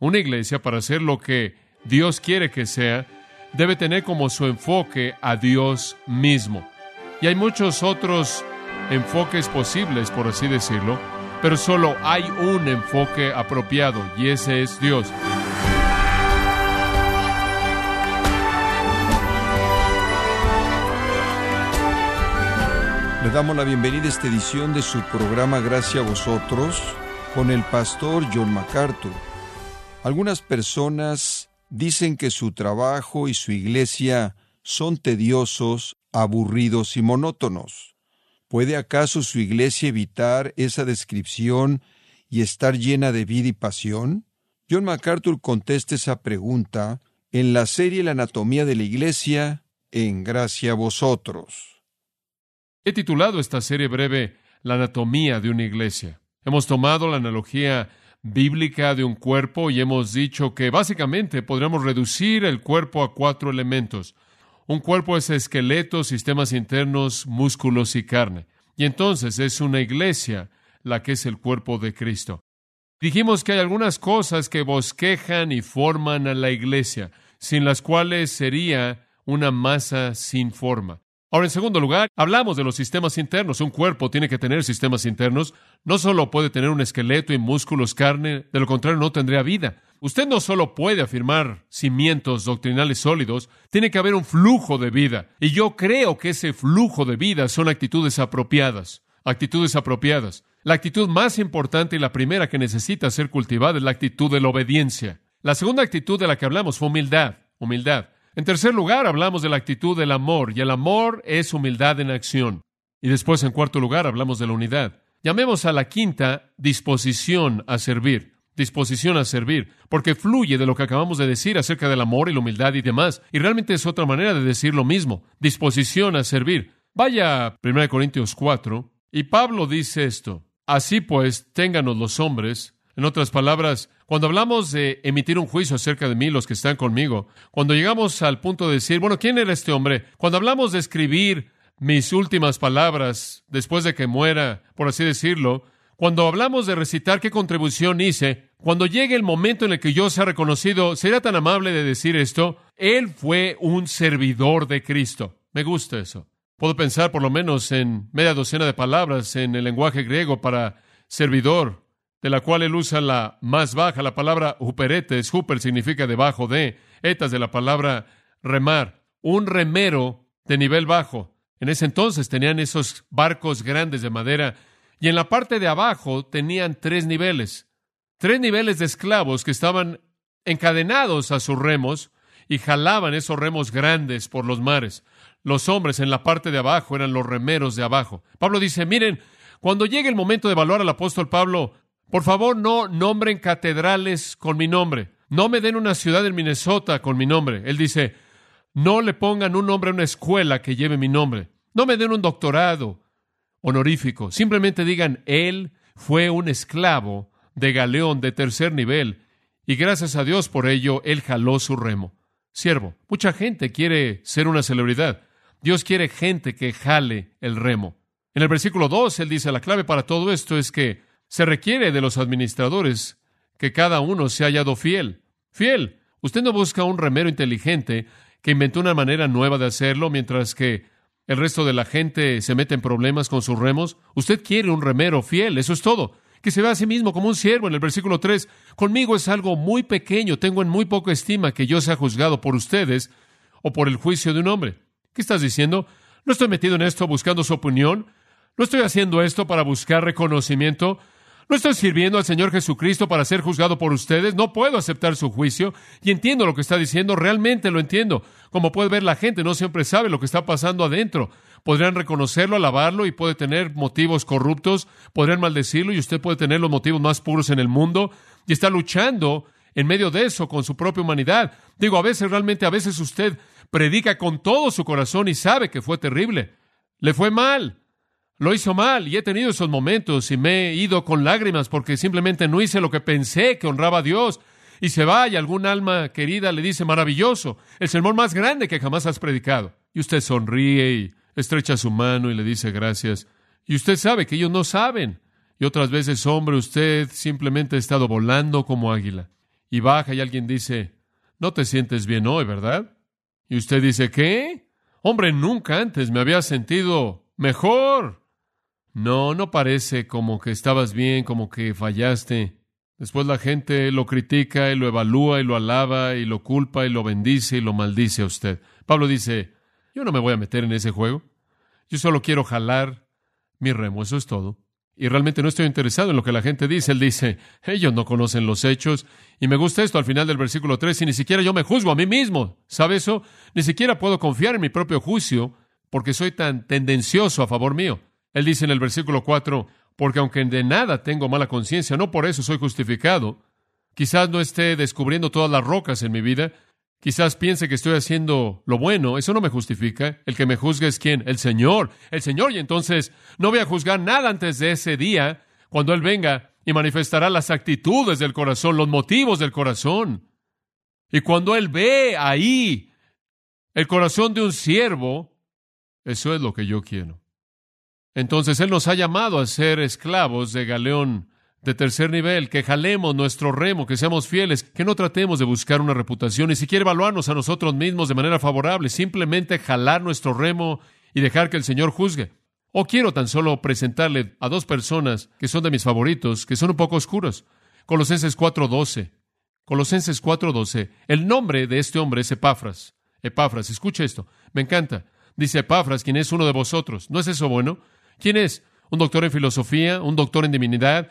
Una iglesia, para ser lo que Dios quiere que sea, debe tener como su enfoque a Dios mismo. Y hay muchos otros enfoques posibles, por así decirlo, pero solo hay un enfoque apropiado y ese es Dios. Le damos la bienvenida a esta edición de su programa Gracias a vosotros con el pastor John MacArthur. Algunas personas dicen que su trabajo y su iglesia son tediosos, aburridos y monótonos. ¿Puede acaso su iglesia evitar esa descripción y estar llena de vida y pasión? John MacArthur contesta esa pregunta en la serie La anatomía de la iglesia en Gracia a vosotros. He titulado esta serie breve La anatomía de una iglesia. Hemos tomado la analogía bíblica de un cuerpo y hemos dicho que básicamente podríamos reducir el cuerpo a cuatro elementos. Un cuerpo es esqueleto, sistemas internos, músculos y carne. Y entonces es una iglesia la que es el cuerpo de Cristo. Dijimos que hay algunas cosas que bosquejan y forman a la iglesia, sin las cuales sería una masa sin forma. Ahora, en segundo lugar, hablamos de los sistemas internos. Un cuerpo tiene que tener sistemas internos. No solo puede tener un esqueleto y músculos, carne, de lo contrario no tendría vida. Usted no solo puede afirmar cimientos doctrinales sólidos, tiene que haber un flujo de vida. Y yo creo que ese flujo de vida son actitudes apropiadas. Actitudes apropiadas. La actitud más importante y la primera que necesita ser cultivada es la actitud de la obediencia. La segunda actitud de la que hablamos fue humildad. Humildad. En tercer lugar, hablamos de la actitud del amor, y el amor es humildad en acción. Y después, en cuarto lugar, hablamos de la unidad. Llamemos a la quinta disposición a servir. Disposición a servir, porque fluye de lo que acabamos de decir acerca del amor y la humildad y demás. Y realmente es otra manera de decir lo mismo. Disposición a servir. Vaya a 1 Corintios 4, y Pablo dice esto. Así pues, ténganos los hombres. En otras palabras, cuando hablamos de emitir un juicio acerca de mí, los que están conmigo, cuando llegamos al punto de decir, bueno, ¿quién era este hombre? Cuando hablamos de escribir mis últimas palabras después de que muera, por así decirlo, cuando hablamos de recitar qué contribución hice, cuando llegue el momento en el que yo sea reconocido, sería tan amable de decir esto, él fue un servidor de Cristo. Me gusta eso. Puedo pensar por lo menos en media docena de palabras en el lenguaje griego para servidor, de la cual él usa la más baja, la palabra huperetes, huper significa debajo de, etas de la palabra remar, un remero de nivel bajo. En ese entonces tenían esos barcos grandes de madera y en la parte de abajo tenían tres niveles, tres niveles de esclavos que estaban encadenados a sus remos y jalaban esos remos grandes por los mares. Los hombres en la parte de abajo eran los remeros de abajo. Pablo dice, miren, cuando llegue el momento de evaluar al apóstol Pablo, por favor, no nombren catedrales con mi nombre. No me den una ciudad en Minnesota con mi nombre. Él dice, no le pongan un nombre a una escuela que lleve mi nombre. No me den un doctorado honorífico. Simplemente digan, él fue un esclavo de galeón de tercer nivel y gracias a Dios por ello, él jaló su remo. Siervo, mucha gente quiere ser una celebridad. Dios quiere gente que jale el remo. En el versículo 2, él dice, la clave para todo esto es que se requiere de los administradores que cada uno se ha hallado fiel. Fiel. Usted no busca un remero inteligente que inventó una manera nueva de hacerlo mientras que el resto de la gente se mete en problemas con sus remos. Usted quiere un remero fiel, eso es todo. Que se vea a sí mismo como un siervo en el versículo 3. Conmigo es algo muy pequeño, tengo en muy poca estima que yo sea juzgado por ustedes o por el juicio de un hombre. ¿Qué estás diciendo? No estoy metido en esto buscando su opinión. No estoy haciendo esto para buscar reconocimiento. No estoy sirviendo al Señor Jesucristo para ser juzgado por ustedes. No puedo aceptar su juicio. Y entiendo lo que está diciendo. Realmente lo entiendo. Como puede ver, la gente no siempre sabe lo que está pasando adentro. Podrían reconocerlo, alabarlo y puede tener motivos corruptos. Podrían maldecirlo y usted puede tener los motivos más puros en el mundo. Y está luchando en medio de eso con su propia humanidad. Digo, a veces realmente, a veces usted predica con todo su corazón y sabe que fue terrible. Le fue mal. Lo hizo mal y he tenido esos momentos y me he ido con lágrimas porque simplemente no hice lo que pensé que honraba a Dios. Y se va y algún alma querida le dice, maravilloso, el sermón más grande que jamás has predicado. Y usted sonríe y estrecha su mano y le dice gracias. Y usted sabe que ellos no saben. Y otras veces, hombre, usted simplemente ha estado volando como águila. y baja y alguien dice, no te sientes bien hoy, ¿verdad? Y usted dice, ¿qué? Hombre, nunca antes me había sentido mejor. No, no parece como que estabas bien, como que fallaste. Después la gente lo critica y lo evalúa y lo alaba y lo culpa y lo bendice y lo maldice a usted. Pablo dice, yo no me voy a meter en ese juego. Yo solo quiero jalar mi remo, eso es todo. Y realmente no estoy interesado en lo que la gente dice. Él dice, ellos no conocen los hechos. Y me gusta esto al final del versículo 3, y ni siquiera yo me juzgo a mí mismo. ¿Sabe eso? Ni siquiera puedo confiar en mi propio juicio porque soy tan tendencioso a favor mío. Él dice en el versículo 4, porque aunque de nada tengo mala conciencia, no por eso soy justificado. Quizás no esté descubriendo todas las rocas en mi vida, quizás piense que estoy haciendo lo bueno, eso no me justifica. El que me juzga es quién? El Señor, el Señor, y entonces no voy a juzgar nada antes de ese día, cuando Él venga y manifestará las actitudes del corazón, los motivos del corazón. Y cuando Él ve ahí el corazón de un siervo, eso es lo que yo quiero. Entonces Él nos ha llamado a ser esclavos de galeón de tercer nivel, que jalemos nuestro remo, que seamos fieles, que no tratemos de buscar una reputación, ni siquiera evaluarnos a nosotros mismos de manera favorable, simplemente jalar nuestro remo y dejar que el Señor juzgue. O quiero tan solo presentarle a dos personas que son de mis favoritos, que son un poco oscuros. Colosenses 4:12. Colosenses 4:12. El nombre de este hombre es Epafras. Epafras, escuche esto, me encanta. Dice Epafras, quien es uno de vosotros. ¿No es eso bueno? ¿Quién es? ¿Un doctor en filosofía? ¿Un doctor en divinidad?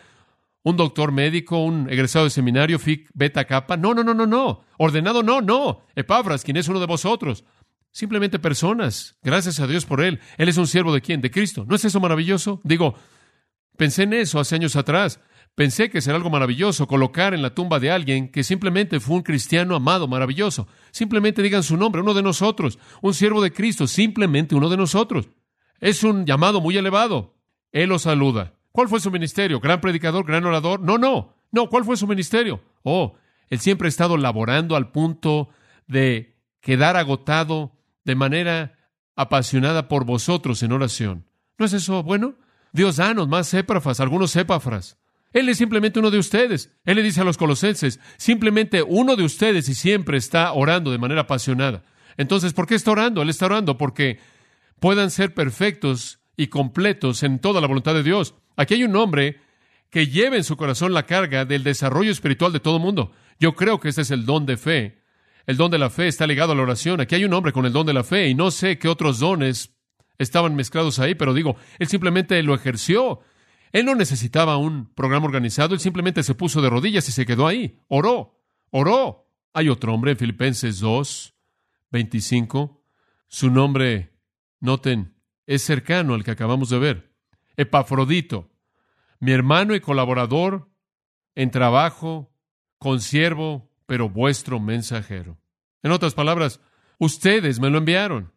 ¿Un doctor médico? ¿Un egresado de seminario? ¿FIC beta kappa? No, no, no, no, no. Ordenado, no, no. Epafras, quien es uno de vosotros. Simplemente personas. Gracias a Dios por él. Él es un siervo de quién? De Cristo. ¿No es eso maravilloso? Digo, pensé en eso hace años atrás. Pensé que será algo maravilloso colocar en la tumba de alguien que simplemente fue un cristiano amado, maravilloso. Simplemente digan su nombre, uno de nosotros, un siervo de Cristo, simplemente uno de nosotros. Es un llamado muy elevado. Él los saluda. ¿Cuál fue su ministerio? ¿Gran predicador? ¿Gran orador? No, no. No, ¿cuál fue su ministerio? Oh, él siempre ha estado laborando al punto de quedar agotado de manera apasionada por vosotros en oración. ¿No es eso bueno? Dios danos más épafras, algunos épafras. Él es simplemente uno de ustedes. Él le dice a los colosenses, simplemente uno de ustedes y siempre está orando de manera apasionada. Entonces, ¿por qué está orando? Él está orando porque puedan ser perfectos y completos en toda la voluntad de Dios. Aquí hay un hombre que lleva en su corazón la carga del desarrollo espiritual de todo el mundo. Yo creo que ese es el don de fe. El don de la fe está ligado a la oración. Aquí hay un hombre con el don de la fe y no sé qué otros dones estaban mezclados ahí, pero digo, él simplemente lo ejerció. Él no necesitaba un programa organizado, él simplemente se puso de rodillas y se quedó ahí. Oró, oró. Hay otro hombre en Filipenses 2, 25. Su nombre Noten, es cercano al que acabamos de ver. Epafrodito, mi hermano y colaborador en trabajo, consiervo, pero vuestro mensajero. En otras palabras, ustedes me lo enviaron.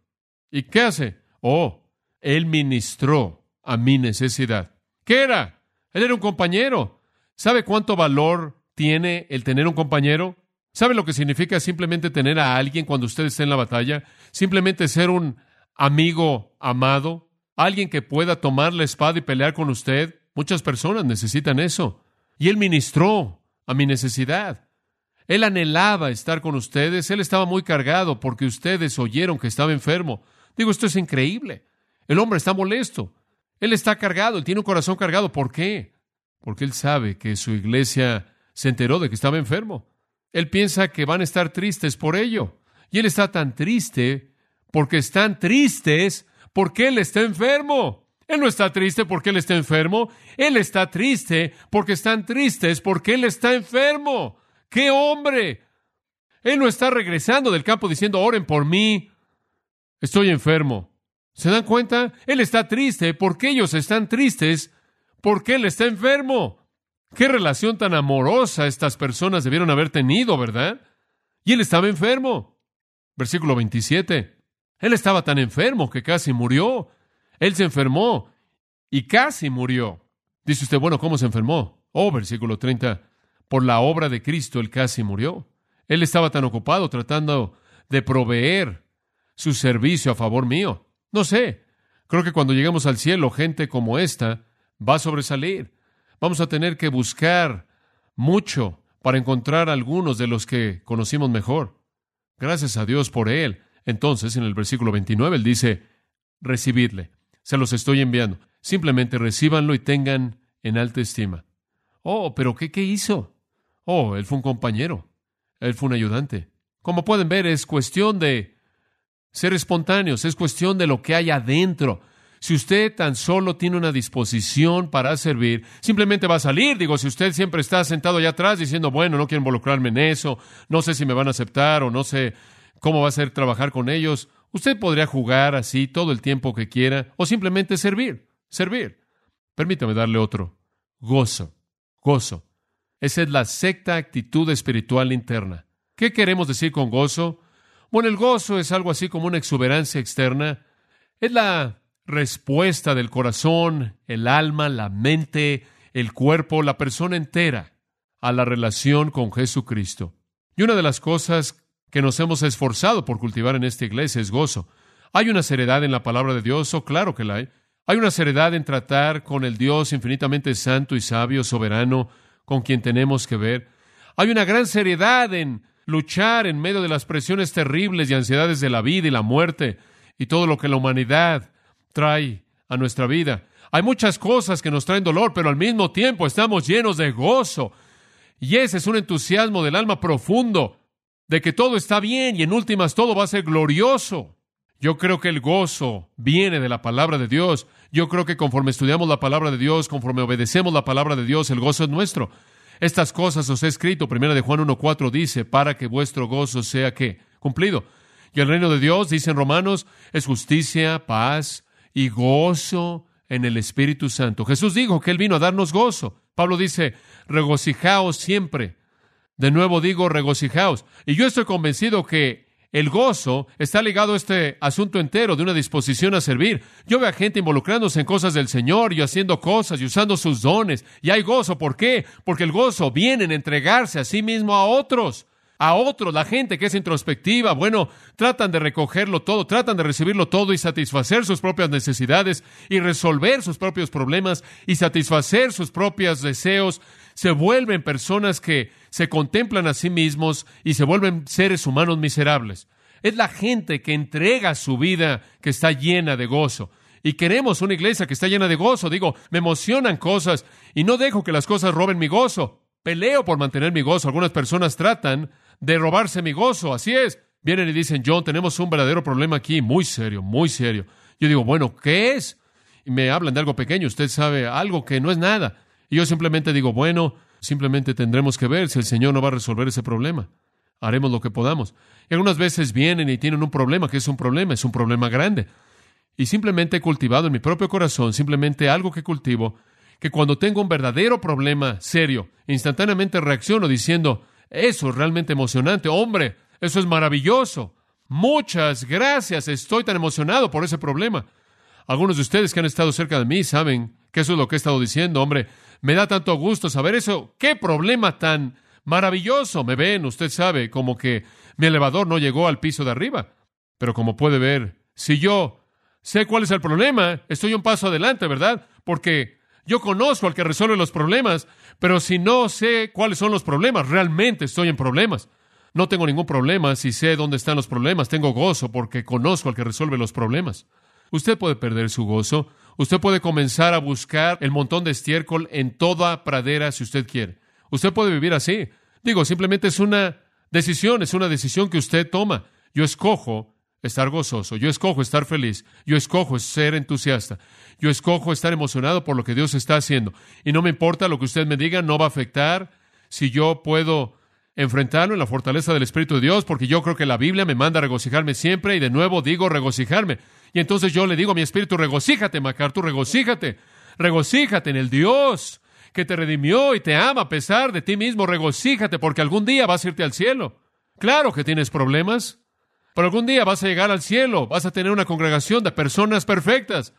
¿Y qué hace? Oh, él ministró a mi necesidad. ¿Qué era? Él era un compañero. ¿Sabe cuánto valor tiene el tener un compañero? ¿Sabe lo que significa simplemente tener a alguien cuando usted está en la batalla? Simplemente ser un amigo amado, alguien que pueda tomar la espada y pelear con usted. Muchas personas necesitan eso. Y Él ministró a mi necesidad. Él anhelaba estar con ustedes. Él estaba muy cargado porque ustedes oyeron que estaba enfermo. Digo, esto es increíble. El hombre está molesto. Él está cargado. Él tiene un corazón cargado. ¿Por qué? Porque él sabe que su iglesia se enteró de que estaba enfermo. Él piensa que van a estar tristes por ello. Y él está tan triste porque están tristes porque Él está enfermo. Él no está triste porque Él está enfermo. Él está triste porque están tristes porque Él está enfermo. ¡Qué hombre! Él no está regresando del campo diciendo, oren por mí. Estoy enfermo. ¿Se dan cuenta? Él está triste porque ellos están tristes porque Él está enfermo. Qué relación tan amorosa estas personas debieron haber tenido, ¿verdad? Y Él estaba enfermo. Versículo 27. Él estaba tan enfermo que casi murió. Él se enfermó y casi murió. Dice usted, bueno, ¿cómo se enfermó? Oh, versículo 30. Por la obra de Cristo él casi murió. Él estaba tan ocupado tratando de proveer su servicio a favor mío. No sé. Creo que cuando lleguemos al cielo, gente como esta va a sobresalir. Vamos a tener que buscar mucho para encontrar algunos de los que conocimos mejor. Gracias a Dios por él. Entonces, en el versículo 29, él dice, recibidle, se los estoy enviando. Simplemente recíbanlo y tengan en alta estima. Oh, pero ¿qué, qué hizo? Oh, él fue un compañero. Él fue un ayudante. Como pueden ver, es cuestión de ser espontáneos, es cuestión de lo que hay adentro. Si usted tan solo tiene una disposición para servir, simplemente va a salir. Digo, si usted siempre está sentado allá atrás diciendo, bueno, no quiero involucrarme en eso, no sé si me van a aceptar o no sé cómo va a ser trabajar con ellos, usted podría jugar así todo el tiempo que quiera o simplemente servir, servir. Permítame darle otro. Gozo, gozo. Esa es la secta actitud espiritual interna. ¿Qué queremos decir con gozo? Bueno, el gozo es algo así como una exuberancia externa. Es la respuesta del corazón, el alma, la mente, el cuerpo, la persona entera a la relación con Jesucristo. Y una de las cosas que nos hemos esforzado por cultivar en esta iglesia es gozo. ¿Hay una seriedad en la palabra de Dios? Oh, claro que la hay. Hay una seriedad en tratar con el Dios infinitamente santo y sabio, soberano, con quien tenemos que ver. Hay una gran seriedad en luchar en medio de las presiones terribles y ansiedades de la vida y la muerte y todo lo que la humanidad trae a nuestra vida. Hay muchas cosas que nos traen dolor, pero al mismo tiempo estamos llenos de gozo. Y ese es un entusiasmo del alma profundo, de que todo está bien y en últimas todo va a ser glorioso. Yo creo que el gozo viene de la palabra de Dios. Yo creo que conforme estudiamos la palabra de Dios, conforme obedecemos la palabra de Dios, el gozo es nuestro. Estas cosas os he escrito, primera de Juan 1.4 dice, para que vuestro gozo sea que cumplido. Y el reino de Dios, dicen Romanos, es justicia, paz, y gozo en el Espíritu Santo. Jesús dijo que Él vino a darnos gozo. Pablo dice, regocijaos siempre. De nuevo digo, regocijaos. Y yo estoy convencido que el gozo está ligado a este asunto entero de una disposición a servir. Yo veo a gente involucrándose en cosas del Señor y haciendo cosas y usando sus dones. Y hay gozo. ¿Por qué? Porque el gozo viene en entregarse a sí mismo a otros a otros, la gente que es introspectiva, bueno, tratan de recogerlo todo, tratan de recibirlo todo y satisfacer sus propias necesidades y resolver sus propios problemas y satisfacer sus propios deseos, se vuelven personas que se contemplan a sí mismos y se vuelven seres humanos miserables. Es la gente que entrega su vida que está llena de gozo. Y queremos una iglesia que está llena de gozo. Digo, me emocionan cosas y no dejo que las cosas roben mi gozo. Peleo por mantener mi gozo. Algunas personas tratan de robarse mi gozo. Así es. Vienen y dicen, John, tenemos un verdadero problema aquí, muy serio, muy serio. Yo digo, bueno, ¿qué es? Y me hablan de algo pequeño, usted sabe, algo que no es nada. Y yo simplemente digo, bueno, simplemente tendremos que ver si el Señor no va a resolver ese problema. Haremos lo que podamos. Y algunas veces vienen y tienen un problema, que es un problema, es un problema grande. Y simplemente he cultivado en mi propio corazón, simplemente algo que cultivo, que cuando tengo un verdadero problema serio, instantáneamente reacciono diciendo, eso es realmente emocionante. Hombre, eso es maravilloso. Muchas gracias. Estoy tan emocionado por ese problema. Algunos de ustedes que han estado cerca de mí saben que eso es lo que he estado diciendo. Hombre, me da tanto gusto saber eso. ¿Qué problema tan maravilloso? Me ven, usted sabe, como que mi elevador no llegó al piso de arriba. Pero como puede ver, si yo sé cuál es el problema, estoy un paso adelante, ¿verdad? Porque yo conozco al que resuelve los problemas, pero si no sé cuáles son los problemas, realmente estoy en problemas. No tengo ningún problema si sé dónde están los problemas. Tengo gozo porque conozco al que resuelve los problemas. Usted puede perder su gozo. Usted puede comenzar a buscar el montón de estiércol en toda pradera si usted quiere. Usted puede vivir así. Digo, simplemente es una decisión, es una decisión que usted toma. Yo escojo estar gozoso, yo escojo estar feliz, yo escojo ser entusiasta, yo escojo estar emocionado por lo que Dios está haciendo. Y no me importa lo que usted me diga, no va a afectar si yo puedo enfrentarlo en la fortaleza del Espíritu de Dios, porque yo creo que la Biblia me manda a regocijarme siempre y de nuevo digo regocijarme. Y entonces yo le digo a mi espíritu, regocíjate, MacArthur, regocíjate, regocíjate en el Dios que te redimió y te ama a pesar de ti mismo, regocíjate porque algún día vas a irte al cielo. Claro que tienes problemas, pero algún día vas a llegar al cielo, vas a tener una congregación de personas perfectas,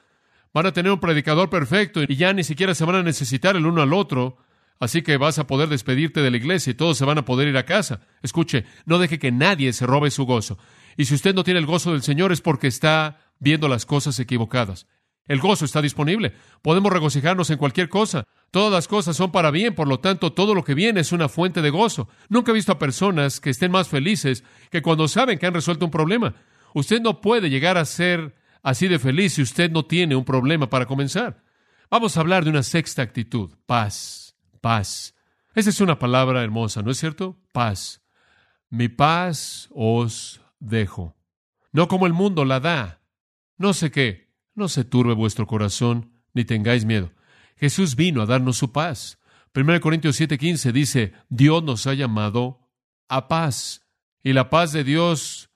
van a tener un predicador perfecto y ya ni siquiera se van a necesitar el uno al otro, así que vas a poder despedirte de la iglesia y todos se van a poder ir a casa. Escuche, no deje que nadie se robe su gozo. Y si usted no tiene el gozo del Señor es porque está viendo las cosas equivocadas. El gozo está disponible. Podemos regocijarnos en cualquier cosa. Todas las cosas son para bien, por lo tanto, todo lo que viene es una fuente de gozo. Nunca he visto a personas que estén más felices que cuando saben que han resuelto un problema. Usted no puede llegar a ser así de feliz si usted no tiene un problema para comenzar. Vamos a hablar de una sexta actitud, paz, paz. Esa es una palabra hermosa, ¿no es cierto? Paz. Mi paz os dejo. No como el mundo la da. No sé qué. No se turbe vuestro corazón, ni tengáis miedo. Jesús vino a darnos su paz. 1 Corintios 7:15 dice, Dios nos ha llamado a paz. Y la paz de Dios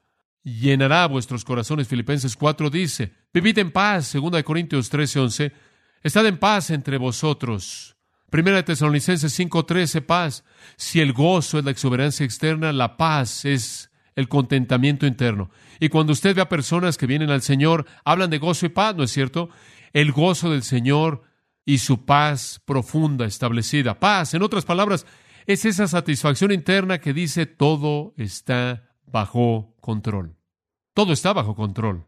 llenará vuestros corazones. Filipenses 4 dice, vivid en paz. 2 Corintios 13:11, estad en paz entre vosotros. Primera de Tesalonicenses 5:13, paz. Si el gozo es la exuberancia externa, la paz es el contentamiento interno. Y cuando usted ve a personas que vienen al Señor, hablan de gozo y paz, ¿no es cierto? El gozo del Señor y su paz profunda, establecida. Paz, en otras palabras, es esa satisfacción interna que dice todo está bajo control. Todo está bajo control.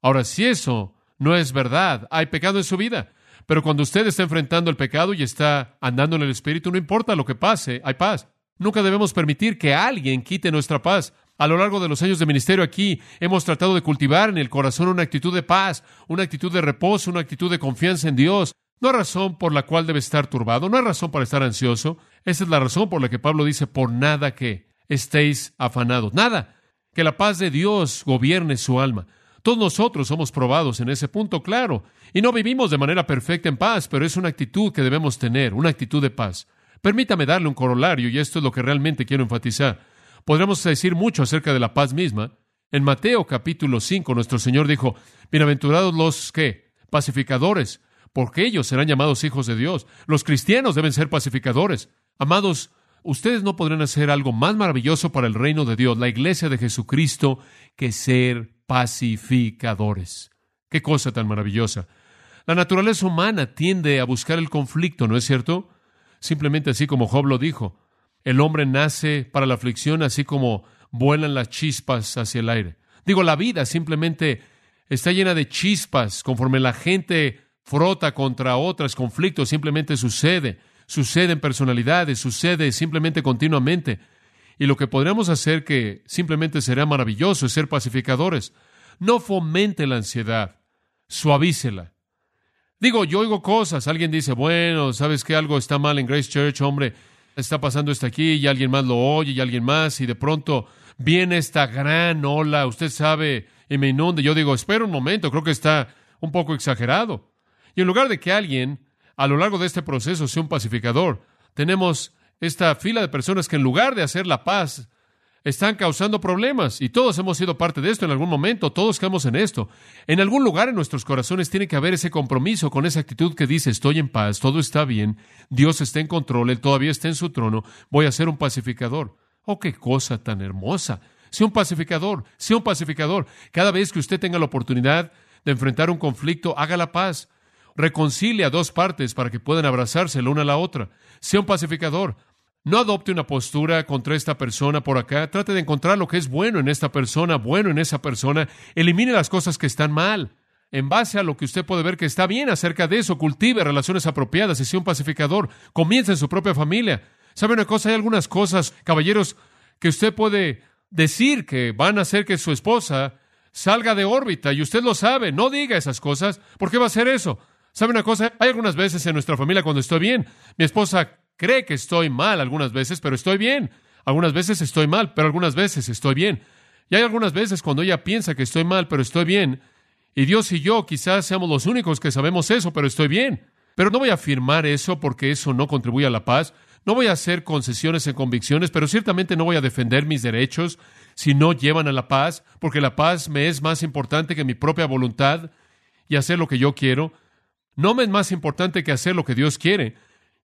Ahora, si eso no es verdad, hay pecado en su vida. Pero cuando usted está enfrentando el pecado y está andando en el Espíritu, no importa lo que pase, hay paz. Nunca debemos permitir que alguien quite nuestra paz. A lo largo de los años de ministerio aquí hemos tratado de cultivar en el corazón una actitud de paz, una actitud de reposo, una actitud de confianza en Dios. No hay razón por la cual debe estar turbado, no hay razón para estar ansioso. Esa es la razón por la que Pablo dice, por nada que estéis afanados. Nada. Que la paz de Dios gobierne su alma. Todos nosotros somos probados en ese punto, claro. Y no vivimos de manera perfecta en paz, pero es una actitud que debemos tener, una actitud de paz. Permítame darle un corolario, y esto es lo que realmente quiero enfatizar. Podríamos decir mucho acerca de la paz misma. En Mateo capítulo 5, nuestro Señor dijo, Bienaventurados los que, pacificadores, porque ellos serán llamados hijos de Dios. Los cristianos deben ser pacificadores. Amados, ustedes no podrán hacer algo más maravilloso para el reino de Dios, la iglesia de Jesucristo, que ser pacificadores. Qué cosa tan maravillosa. La naturaleza humana tiende a buscar el conflicto, ¿no es cierto? Simplemente así como Job lo dijo. El hombre nace para la aflicción así como vuelan las chispas hacia el aire. Digo, la vida simplemente está llena de chispas conforme la gente frota contra otras, conflictos simplemente sucede, sucede en personalidades, sucede simplemente continuamente. Y lo que podríamos hacer que simplemente será maravilloso es ser pacificadores. No fomente la ansiedad, suavícela. Digo, yo oigo cosas, alguien dice, bueno, ¿sabes que algo está mal en Grace Church, hombre? está pasando esto aquí y alguien más lo oye y alguien más y de pronto viene esta gran ola, usted sabe, y me inunde. Yo digo, espera un momento, creo que está un poco exagerado. Y en lugar de que alguien a lo largo de este proceso sea un pacificador, tenemos esta fila de personas que en lugar de hacer la paz, están causando problemas y todos hemos sido parte de esto en algún momento, todos quedamos en esto. En algún lugar en nuestros corazones tiene que haber ese compromiso con esa actitud que dice estoy en paz, todo está bien, Dios está en control, Él todavía está en su trono, voy a ser un pacificador. Oh, qué cosa tan hermosa. Sea un pacificador, sea un pacificador. Cada vez que usted tenga la oportunidad de enfrentar un conflicto, haga la paz. Reconcilie a dos partes para que puedan abrazarse la una a la otra. Sea un pacificador. No adopte una postura contra esta persona por acá. Trate de encontrar lo que es bueno en esta persona, bueno en esa persona. Elimine las cosas que están mal. En base a lo que usted puede ver que está bien acerca de eso, cultive relaciones apropiadas y sea un pacificador. Comience en su propia familia. ¿Sabe una cosa? Hay algunas cosas, caballeros, que usted puede decir que van a hacer que su esposa salga de órbita y usted lo sabe. No diga esas cosas. ¿Por qué va a hacer eso? ¿Sabe una cosa? Hay algunas veces en nuestra familia cuando estoy bien, mi esposa cree que estoy mal algunas veces, pero estoy bien. Algunas veces estoy mal, pero algunas veces estoy bien. Y hay algunas veces cuando ella piensa que estoy mal, pero estoy bien. Y Dios y yo quizás seamos los únicos que sabemos eso, pero estoy bien. Pero no voy a afirmar eso porque eso no contribuye a la paz. No voy a hacer concesiones en convicciones, pero ciertamente no voy a defender mis derechos si no llevan a la paz, porque la paz me es más importante que mi propia voluntad y hacer lo que yo quiero. No me es más importante que hacer lo que Dios quiere.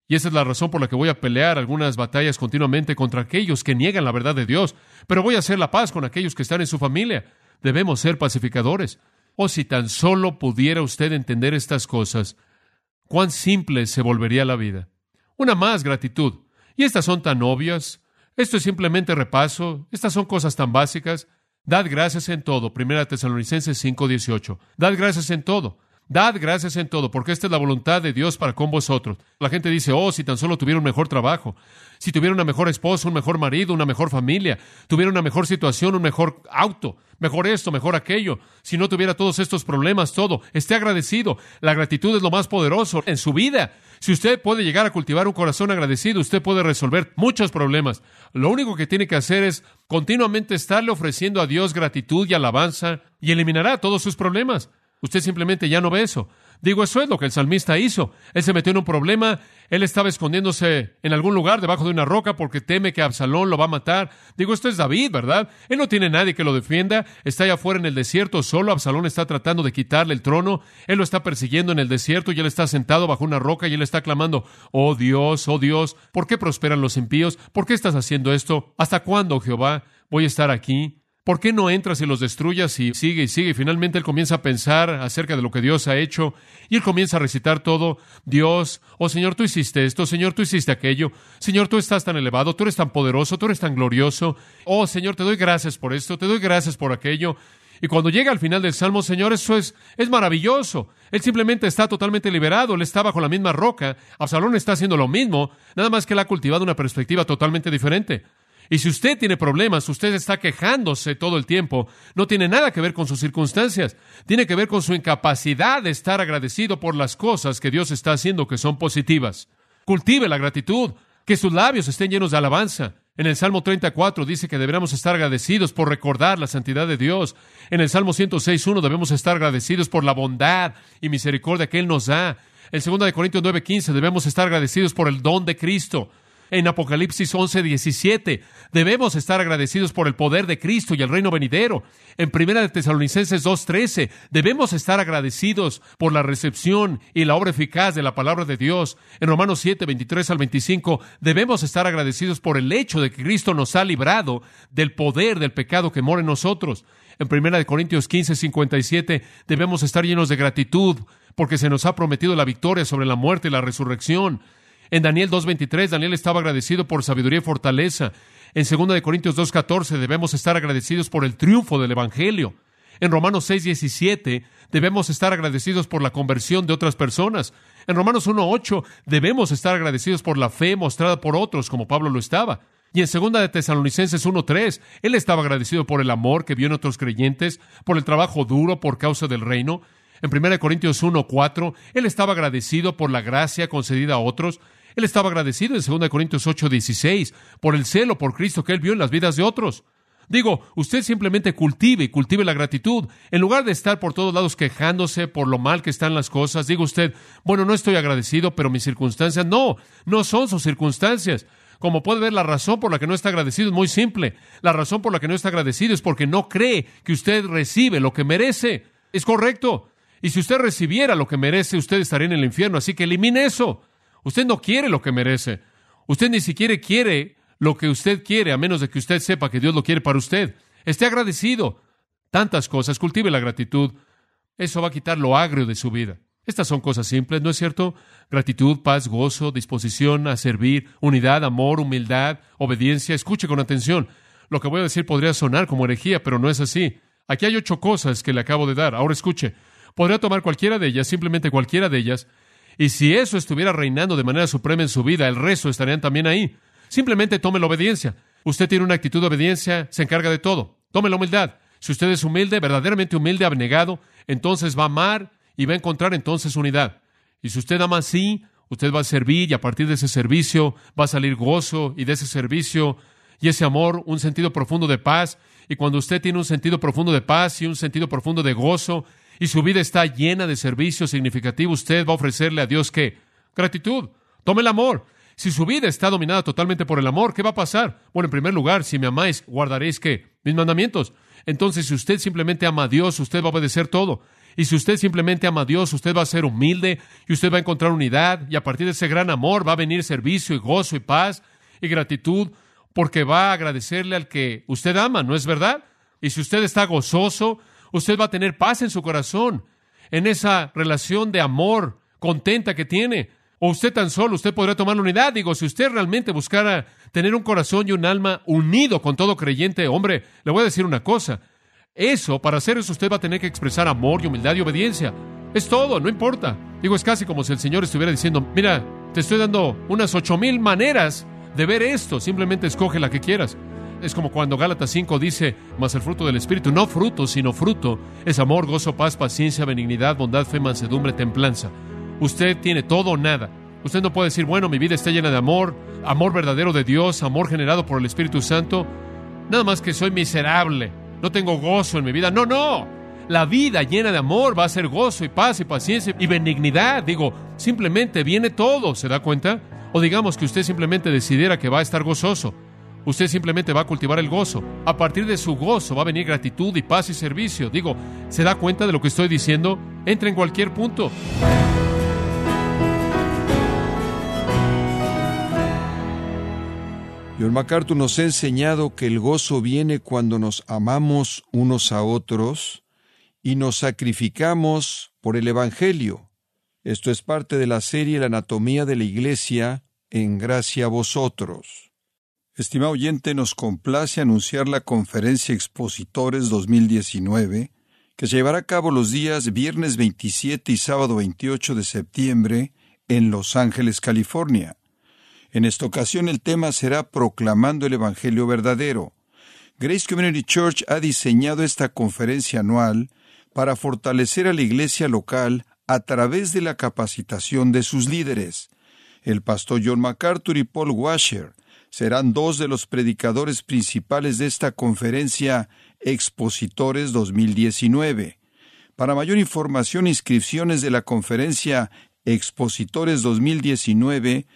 Y esa es la razón por la que voy a pelear algunas batallas continuamente contra aquellos que niegan la verdad de Dios. Pero voy a hacer la paz con aquellos que están en su familia. Debemos ser pacificadores. Oh, si tan solo pudiera usted entender estas cosas, cuán simple se volvería la vida. Una más, gratitud. Y estas son tan obvias. Esto es simplemente repaso. Estas son cosas tan básicas. Dad gracias en todo. Primera Tesalonicenses 5:18. Dad gracias en todo. Dad gracias en todo, porque esta es la voluntad de Dios para con vosotros. La gente dice, oh, si tan solo tuviera un mejor trabajo, si tuviera una mejor esposa, un mejor marido, una mejor familia, tuviera una mejor situación, un mejor auto, mejor esto, mejor aquello, si no tuviera todos estos problemas, todo, esté agradecido. La gratitud es lo más poderoso en su vida. Si usted puede llegar a cultivar un corazón agradecido, usted puede resolver muchos problemas. Lo único que tiene que hacer es continuamente estarle ofreciendo a Dios gratitud y alabanza y eliminará todos sus problemas. Usted simplemente ya no ve eso. Digo, eso es lo que el salmista hizo. Él se metió en un problema, él estaba escondiéndose en algún lugar debajo de una roca porque teme que Absalón lo va a matar. Digo, esto es David, ¿verdad? Él no tiene nadie que lo defienda, está allá afuera en el desierto, solo Absalón está tratando de quitarle el trono, él lo está persiguiendo en el desierto y él está sentado bajo una roca y él está clamando, oh Dios, oh Dios, ¿por qué prosperan los impíos? ¿Por qué estás haciendo esto? ¿Hasta cuándo, Jehová, voy a estar aquí? ¿Por qué no entras y los destruyas y sigue y sigue? Y finalmente él comienza a pensar acerca de lo que Dios ha hecho y él comienza a recitar todo. Dios, oh Señor, tú hiciste esto, Señor, tú hiciste aquello. Señor, tú estás tan elevado, tú eres tan poderoso, tú eres tan glorioso. Oh Señor, te doy gracias por esto, te doy gracias por aquello. Y cuando llega al final del Salmo, Señor, eso es, es maravilloso. Él simplemente está totalmente liberado, él está bajo la misma roca. Absalón está haciendo lo mismo, nada más que él ha cultivado una perspectiva totalmente diferente. Y si usted tiene problemas, usted está quejándose todo el tiempo, no tiene nada que ver con sus circunstancias, tiene que ver con su incapacidad de estar agradecido por las cosas que Dios está haciendo que son positivas. Cultive la gratitud, que sus labios estén llenos de alabanza. En el Salmo 34 dice que deberíamos estar agradecidos por recordar la santidad de Dios. En el Salmo 106.1 debemos estar agradecidos por la bondad y misericordia que Él nos da. En 2 de Corintios 9.15 debemos estar agradecidos por el don de Cristo en Apocalipsis 11, 17. Debemos estar agradecidos por el poder de Cristo y el reino venidero. En Primera de Tesalonicenses 2, 13. Debemos estar agradecidos por la recepción y la obra eficaz de la palabra de Dios. En Romanos 7, 23 al 25. Debemos estar agradecidos por el hecho de que Cristo nos ha librado del poder del pecado que mora en nosotros. En Primera de Corintios 15, 57. Debemos estar llenos de gratitud porque se nos ha prometido la victoria sobre la muerte y la resurrección. En Daniel 2.23, Daniel estaba agradecido por sabiduría y fortaleza. En 2 de Corintios 2.14 debemos estar agradecidos por el triunfo del Evangelio. En Romanos 6.17 debemos estar agradecidos por la conversión de otras personas. En Romanos 1.8 debemos estar agradecidos por la fe mostrada por otros, como Pablo lo estaba. Y en 2 de Tesalonicenses 1.3, él estaba agradecido por el amor que vio en otros creyentes, por el trabajo duro por causa del reino. En 1 Corintios 1.4, él estaba agradecido por la gracia concedida a otros. Él estaba agradecido en 2 Corintios 8, 16 por el celo por Cristo que él vio en las vidas de otros. Digo, usted simplemente cultive y cultive la gratitud. En lugar de estar por todos lados quejándose por lo mal que están las cosas, diga usted, bueno, no estoy agradecido, pero mis circunstancias no, no son sus circunstancias. Como puede ver, la razón por la que no está agradecido es muy simple. La razón por la que no está agradecido es porque no cree que usted recibe lo que merece. Es correcto. Y si usted recibiera lo que merece, usted estaría en el infierno. Así que elimine eso. Usted no quiere lo que merece. Usted ni siquiera quiere lo que usted quiere, a menos de que usted sepa que Dios lo quiere para usted. Esté agradecido. Tantas cosas. Cultive la gratitud. Eso va a quitar lo agrio de su vida. Estas son cosas simples, ¿no es cierto? Gratitud, paz, gozo, disposición a servir, unidad, amor, humildad, obediencia. Escuche con atención. Lo que voy a decir podría sonar como herejía, pero no es así. Aquí hay ocho cosas que le acabo de dar. Ahora escuche. Podría tomar cualquiera de ellas, simplemente cualquiera de ellas, y si eso estuviera reinando de manera suprema en su vida, el resto estarían también ahí. Simplemente tome la obediencia. Usted tiene una actitud de obediencia, se encarga de todo. Tome la humildad. Si usted es humilde, verdaderamente humilde, abnegado, entonces va a amar y va a encontrar entonces unidad. Y si usted ama así, usted va a servir y a partir de ese servicio va a salir gozo y de ese servicio y ese amor un sentido profundo de paz. Y cuando usted tiene un sentido profundo de paz y un sentido profundo de gozo y su vida está llena de servicio significativo, usted va a ofrecerle a Dios qué? Gratitud. Tome el amor. Si su vida está dominada totalmente por el amor, ¿qué va a pasar? Bueno, en primer lugar, si me amáis, guardaréis qué? Mis mandamientos. Entonces, si usted simplemente ama a Dios, usted va a obedecer todo. Y si usted simplemente ama a Dios, usted va a ser humilde y usted va a encontrar unidad y a partir de ese gran amor va a venir servicio y gozo y paz y gratitud porque va a agradecerle al que usted ama, ¿no es verdad? Y si usted está gozoso, usted va a tener paz en su corazón, en esa relación de amor contenta que tiene. O usted tan solo, usted podrá tomar unidad. Digo, si usted realmente buscara tener un corazón y un alma unido con todo creyente, hombre, le voy a decir una cosa. Eso, para hacer eso, usted va a tener que expresar amor y humildad y obediencia. Es todo, no importa. Digo, es casi como si el Señor estuviera diciendo, mira, te estoy dando unas ocho mil maneras de ver esto, simplemente escoge la que quieras. Es como cuando Gálatas 5 dice, más el fruto del Espíritu, no fruto, sino fruto, es amor, gozo, paz, paciencia, benignidad, bondad, fe, mansedumbre, templanza. Usted tiene todo o nada. Usted no puede decir, bueno, mi vida está llena de amor, amor verdadero de Dios, amor generado por el Espíritu Santo. Nada más que soy miserable, no tengo gozo en mi vida. No, no. La vida llena de amor va a ser gozo y paz y paciencia y benignidad. Digo, simplemente viene todo, ¿se da cuenta? O digamos que usted simplemente decidiera que va a estar gozoso. Usted simplemente va a cultivar el gozo. A partir de su gozo va a venir gratitud y paz y servicio. Digo, ¿se da cuenta de lo que estoy diciendo? Entra en cualquier punto. John MacArthur nos ha enseñado que el gozo viene cuando nos amamos unos a otros y nos sacrificamos por el Evangelio. Esto es parte de la serie La anatomía de la Iglesia en gracia a vosotros. Estimado oyente, nos complace anunciar la conferencia Expositores 2019, que se llevará a cabo los días viernes 27 y sábado 28 de septiembre en Los Ángeles, California. En esta ocasión el tema será Proclamando el Evangelio verdadero. Grace Community Church ha diseñado esta conferencia anual para fortalecer a la iglesia local a través de la capacitación de sus líderes. El pastor John MacArthur y Paul Washer serán dos de los predicadores principales de esta conferencia Expositores 2019. Para mayor información e inscripciones de la conferencia Expositores 2019,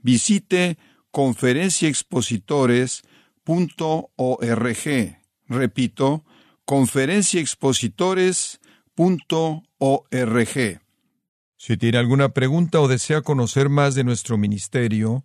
visite conferenciaexpositores.org. Repito, conferenciaexpositores.org. Si tiene alguna pregunta o desea conocer más de nuestro ministerio,